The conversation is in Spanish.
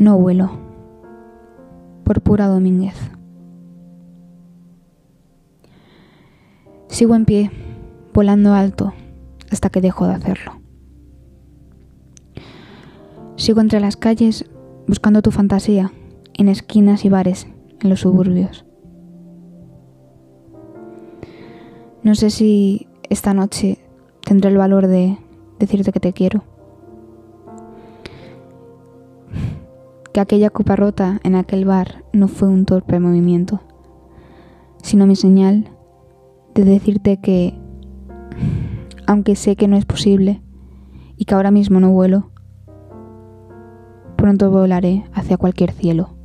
No vuelo. Por pura Domínguez. Sigo en pie, volando alto, hasta que dejo de hacerlo. Sigo entre las calles buscando tu fantasía, en esquinas y bares, en los suburbios. No sé si esta noche tendré el valor de decirte que te quiero. Que aquella copa rota en aquel bar no fue un torpe movimiento, sino mi señal de decirte que, aunque sé que no es posible y que ahora mismo no vuelo, pronto volaré hacia cualquier cielo.